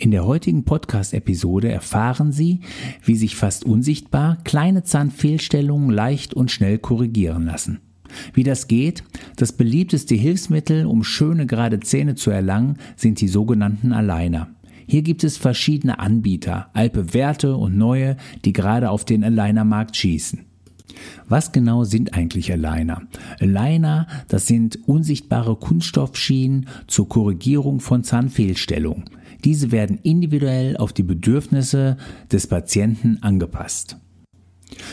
In der heutigen Podcast-Episode erfahren Sie, wie sich fast unsichtbar kleine Zahnfehlstellungen leicht und schnell korrigieren lassen. Wie das geht? Das beliebteste Hilfsmittel, um schöne gerade Zähne zu erlangen, sind die sogenannten Aligner. Hier gibt es verschiedene Anbieter, altbewährte und neue, die gerade auf den Aligner-Markt schießen. Was genau sind eigentlich Aligner? Aligner, das sind unsichtbare Kunststoffschienen zur Korrigierung von Zahnfehlstellungen. Diese werden individuell auf die Bedürfnisse des Patienten angepasst.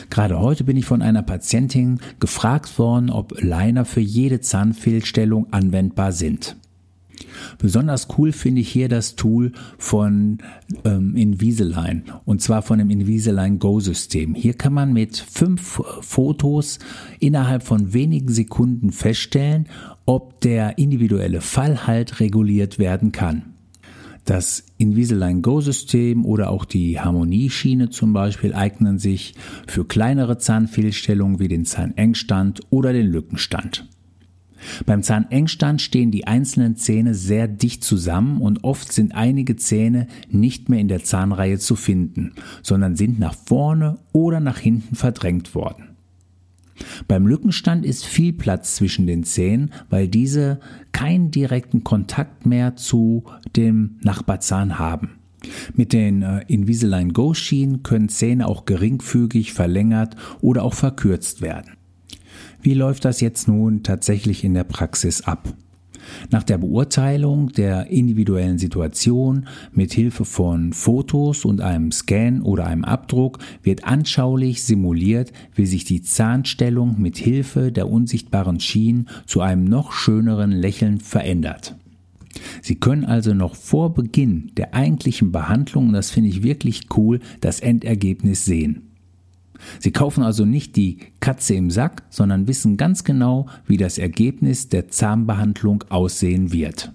Gerade heute bin ich von einer Patientin gefragt worden, ob Liner für jede Zahnfehlstellung anwendbar sind. Besonders cool finde ich hier das Tool von ähm, Invisalign und zwar von dem Invisalign Go System. Hier kann man mit fünf Fotos innerhalb von wenigen Sekunden feststellen, ob der individuelle Fallhalt reguliert werden kann. Das Invisalign Go System oder auch die Harmonieschiene zum Beispiel eignen sich für kleinere Zahnfehlstellungen wie den Zahnengstand oder den Lückenstand. Beim Zahnengstand stehen die einzelnen Zähne sehr dicht zusammen und oft sind einige Zähne nicht mehr in der Zahnreihe zu finden, sondern sind nach vorne oder nach hinten verdrängt worden. Beim Lückenstand ist viel Platz zwischen den Zähnen, weil diese keinen direkten Kontakt mehr zu dem Nachbarzahn haben. Mit den äh, Invisalign Go Schienen können Zähne auch geringfügig verlängert oder auch verkürzt werden. Wie läuft das jetzt nun tatsächlich in der Praxis ab? Nach der Beurteilung der individuellen Situation mit Hilfe von Fotos und einem Scan oder einem Abdruck wird anschaulich simuliert, wie sich die Zahnstellung mit Hilfe der unsichtbaren Schienen zu einem noch schöneren Lächeln verändert. Sie können also noch vor Beginn der eigentlichen Behandlung, und das finde ich wirklich cool, das Endergebnis sehen. Sie kaufen also nicht die Katze im Sack, sondern wissen ganz genau, wie das Ergebnis der Zahnbehandlung aussehen wird.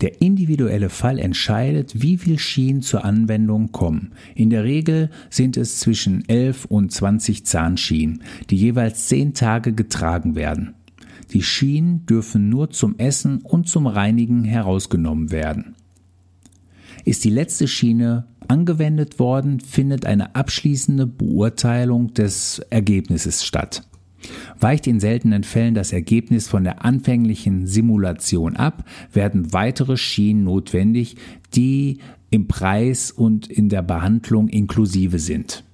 Der individuelle Fall entscheidet, wie viel Schienen zur Anwendung kommen. In der Regel sind es zwischen 11 und 20 Zahnschienen, die jeweils 10 Tage getragen werden. Die Schienen dürfen nur zum Essen und zum Reinigen herausgenommen werden. Ist die letzte Schiene angewendet worden, findet eine abschließende Beurteilung des Ergebnisses statt. Weicht in seltenen Fällen das Ergebnis von der anfänglichen Simulation ab, werden weitere Schienen notwendig, die im Preis und in der Behandlung inklusive sind.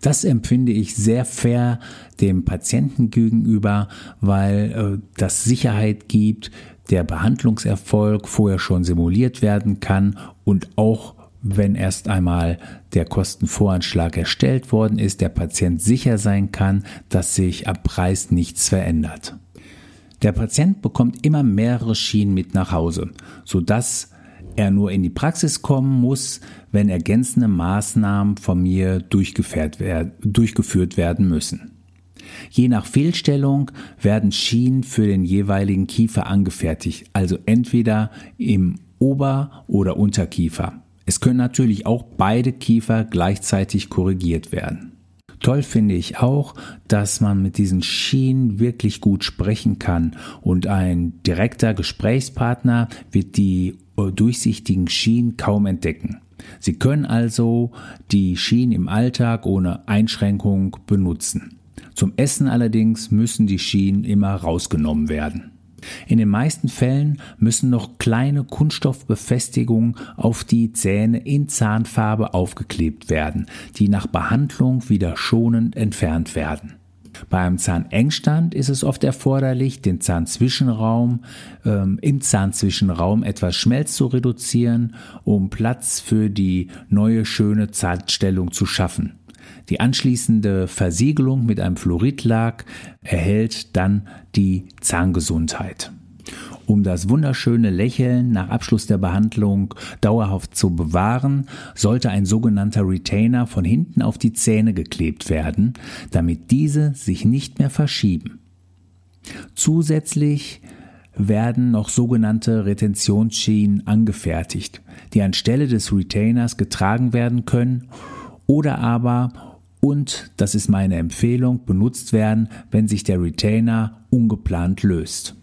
Das empfinde ich sehr fair dem Patienten gegenüber, weil äh, das Sicherheit gibt, der Behandlungserfolg vorher schon simuliert werden kann und auch wenn erst einmal der Kostenvoranschlag erstellt worden ist, der Patient sicher sein kann, dass sich am Preis nichts verändert. Der Patient bekommt immer mehrere Schienen mit nach Hause, sodass er nur in die Praxis kommen muss, wenn ergänzende Maßnahmen von mir durchgeführt werden müssen. Je nach Fehlstellung werden Schienen für den jeweiligen Kiefer angefertigt, also entweder im Ober- oder Unterkiefer. Es können natürlich auch beide Kiefer gleichzeitig korrigiert werden. Toll finde ich auch, dass man mit diesen Schienen wirklich gut sprechen kann und ein direkter Gesprächspartner wird die äh, durchsichtigen Schienen kaum entdecken. Sie können also die Schienen im Alltag ohne Einschränkung benutzen. Zum Essen allerdings müssen die Schienen immer rausgenommen werden. In den meisten Fällen müssen noch kleine Kunststoffbefestigungen auf die Zähne in Zahnfarbe aufgeklebt werden, die nach Behandlung wieder schonend entfernt werden. Bei einem Zahnengstand ist es oft erforderlich, den Zahnzwischenraum ähm, im Zahnzwischenraum etwas Schmelz zu reduzieren, um Platz für die neue schöne Zahnstellung zu schaffen. Die anschließende Versiegelung mit einem Fluoridlag erhält dann die Zahngesundheit. Um das wunderschöne Lächeln nach Abschluss der Behandlung dauerhaft zu bewahren, sollte ein sogenannter Retainer von hinten auf die Zähne geklebt werden, damit diese sich nicht mehr verschieben. Zusätzlich werden noch sogenannte Retentionsschienen angefertigt, die anstelle des Retainers getragen werden können oder aber und, das ist meine Empfehlung, benutzt werden, wenn sich der Retainer ungeplant löst.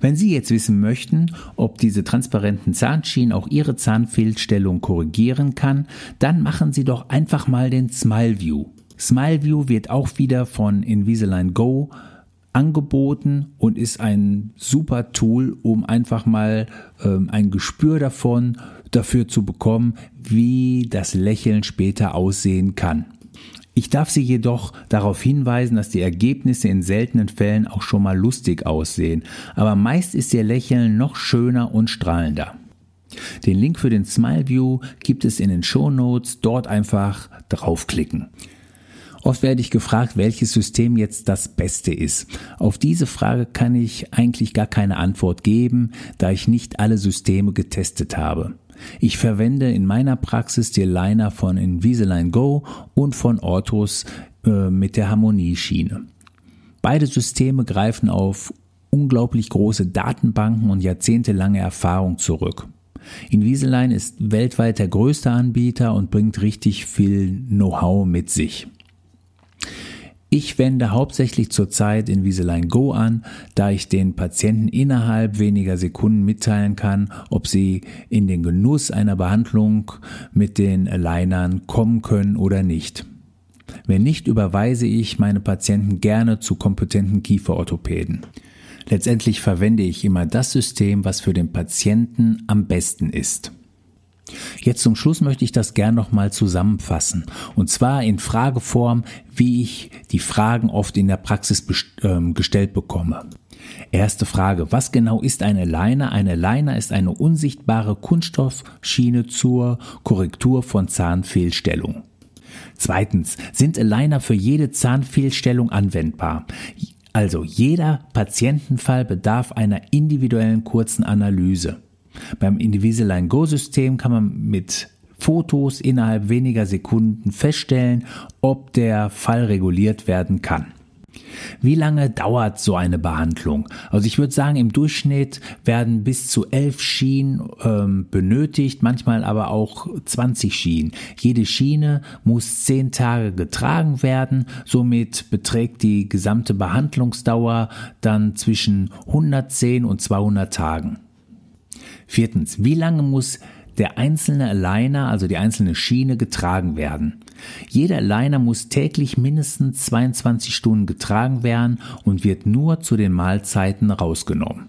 Wenn Sie jetzt wissen möchten, ob diese transparenten Zahnschienen auch Ihre Zahnfehlstellung korrigieren kann, dann machen Sie doch einfach mal den Smile View. Smile View wird auch wieder von Invisalign Go angeboten und ist ein super Tool, um einfach mal ähm, ein Gespür davon dafür zu bekommen, wie das Lächeln später aussehen kann. Ich darf Sie jedoch darauf hinweisen, dass die Ergebnisse in seltenen Fällen auch schon mal lustig aussehen, aber meist ist Ihr Lächeln noch schöner und strahlender. Den Link für den Smile View gibt es in den Show Notes, dort einfach draufklicken. Oft werde ich gefragt, welches System jetzt das Beste ist. Auf diese Frage kann ich eigentlich gar keine Antwort geben, da ich nicht alle Systeme getestet habe. Ich verwende in meiner Praxis die Liner von Invisalign Go und von Orthos äh, mit der Harmonieschiene. Beide Systeme greifen auf unglaublich große Datenbanken und jahrzehntelange Erfahrung zurück. Invisalign ist weltweit der größte Anbieter und bringt richtig viel Know-how mit sich. Ich wende hauptsächlich zurzeit Invisalign Go an, da ich den Patienten innerhalb weniger Sekunden mitteilen kann, ob sie in den Genuss einer Behandlung mit den Alignern kommen können oder nicht. Wenn nicht, überweise ich meine Patienten gerne zu kompetenten Kieferorthopäden. Letztendlich verwende ich immer das System, was für den Patienten am besten ist. Jetzt zum Schluss möchte ich das gern nochmal zusammenfassen. Und zwar in Frageform, wie ich die Fragen oft in der Praxis äh, gestellt bekomme. Erste Frage. Was genau ist eine Liner? Eine Liner ist eine unsichtbare Kunststoffschiene zur Korrektur von Zahnfehlstellung. Zweitens. Sind Aligner für jede Zahnfehlstellung anwendbar? Also jeder Patientenfall bedarf einer individuellen kurzen Analyse. Beim Invisalign Go System kann man mit Fotos innerhalb weniger Sekunden feststellen, ob der Fall reguliert werden kann. Wie lange dauert so eine Behandlung? Also ich würde sagen, im Durchschnitt werden bis zu elf Schienen ähm, benötigt, manchmal aber auch 20 Schienen. Jede Schiene muss zehn Tage getragen werden, somit beträgt die gesamte Behandlungsdauer dann zwischen 110 und 200 Tagen. Viertens, wie lange muss der einzelne Aligner, also die einzelne Schiene, getragen werden? Jeder Aligner muss täglich mindestens 22 Stunden getragen werden und wird nur zu den Mahlzeiten rausgenommen.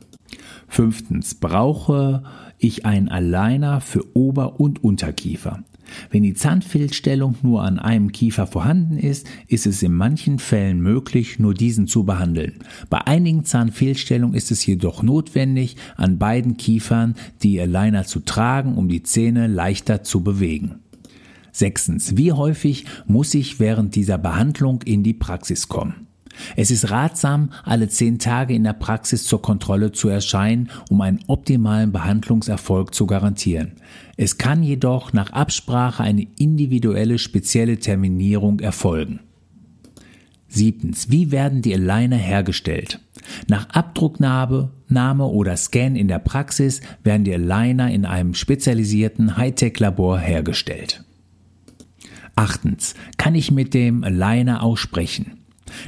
Fünftens, brauche ich einen Aligner für Ober- und Unterkiefer? Wenn die Zahnfehlstellung nur an einem Kiefer vorhanden ist, ist es in manchen Fällen möglich, nur diesen zu behandeln. Bei einigen Zahnfehlstellungen ist es jedoch notwendig, an beiden Kiefern die Aligner zu tragen, um die Zähne leichter zu bewegen. Sechstens. Wie häufig muss ich während dieser Behandlung in die Praxis kommen? Es ist ratsam, alle zehn Tage in der Praxis zur Kontrolle zu erscheinen, um einen optimalen Behandlungserfolg zu garantieren. Es kann jedoch nach Absprache eine individuelle spezielle Terminierung erfolgen. Siebtens. Wie werden die Aligner hergestellt? Nach Abdrucknahme Nahme oder Scan in der Praxis werden die Aligner in einem spezialisierten Hightech-Labor hergestellt. Achtens. Kann ich mit dem Aligner auch sprechen?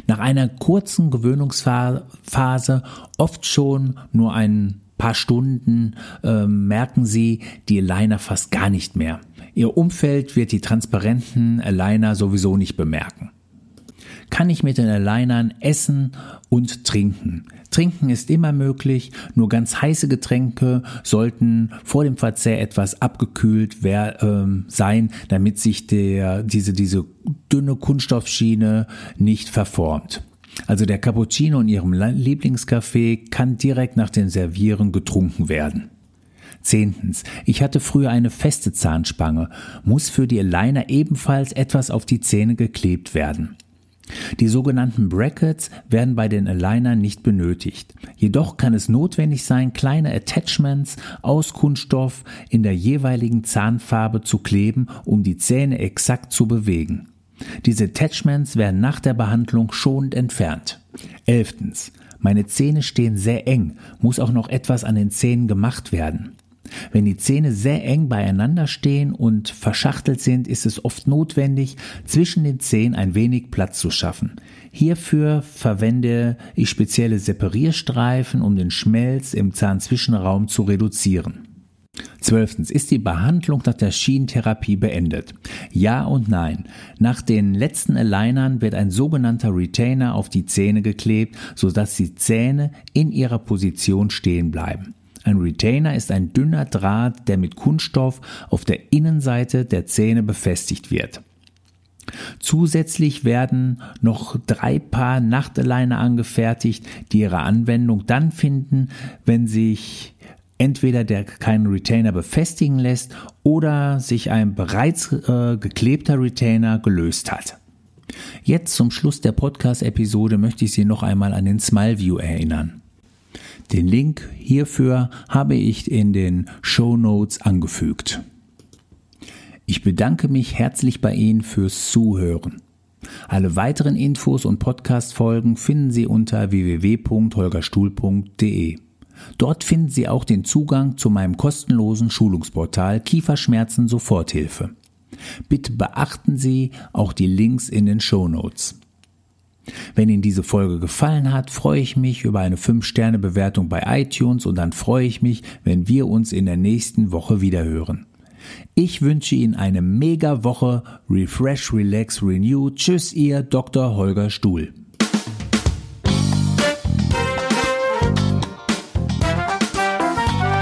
Nach einer kurzen Gewöhnungsphase, oft schon nur ein paar Stunden, äh, merken Sie die Aligner fast gar nicht mehr. Ihr Umfeld wird die transparenten Aligner sowieso nicht bemerken kann ich mit den Alignern essen und trinken. Trinken ist immer möglich, nur ganz heiße Getränke sollten vor dem Verzehr etwas abgekühlt ähm, sein, damit sich der, diese, diese dünne Kunststoffschiene nicht verformt. Also der Cappuccino in Ihrem Lieblingskaffee kann direkt nach dem Servieren getrunken werden. Zehntens. Ich hatte früher eine feste Zahnspange. Muss für die Aligner ebenfalls etwas auf die Zähne geklebt werden. Die sogenannten Brackets werden bei den Alignern nicht benötigt. Jedoch kann es notwendig sein, kleine Attachments aus Kunststoff in der jeweiligen Zahnfarbe zu kleben, um die Zähne exakt zu bewegen. Diese Attachments werden nach der Behandlung schonend entfernt. Elftens. Meine Zähne stehen sehr eng, muss auch noch etwas an den Zähnen gemacht werden. Wenn die Zähne sehr eng beieinander stehen und verschachtelt sind, ist es oft notwendig, zwischen den Zähnen ein wenig Platz zu schaffen. Hierfür verwende ich spezielle Separierstreifen, um den Schmelz im Zahnzwischenraum zu reduzieren. Zwölftens, ist die Behandlung nach der Schienentherapie beendet? Ja und nein. Nach den letzten Alignern wird ein sogenannter Retainer auf die Zähne geklebt, sodass die Zähne in ihrer Position stehen bleiben. Ein Retainer ist ein dünner Draht, der mit Kunststoff auf der Innenseite der Zähne befestigt wird. Zusätzlich werden noch drei Paar Nachteleine angefertigt, die ihre Anwendung dann finden, wenn sich entweder der keinen Retainer befestigen lässt oder sich ein bereits äh, geklebter Retainer gelöst hat. Jetzt zum Schluss der Podcast-Episode möchte ich Sie noch einmal an den Smile View erinnern. Den Link hierfür habe ich in den Show Notes angefügt. Ich bedanke mich herzlich bei Ihnen fürs Zuhören. Alle weiteren Infos und Podcast-Folgen finden Sie unter www.holgerstuhl.de. Dort finden Sie auch den Zugang zu meinem kostenlosen Schulungsportal Kieferschmerzen Soforthilfe. Bitte beachten Sie auch die Links in den Show Notes. Wenn Ihnen diese Folge gefallen hat, freue ich mich über eine 5-Sterne-Bewertung bei iTunes und dann freue ich mich, wenn wir uns in der nächsten Woche wiederhören. Ich wünsche Ihnen eine mega Woche. Refresh, Relax, Renew. Tschüss, Ihr Dr. Holger Stuhl.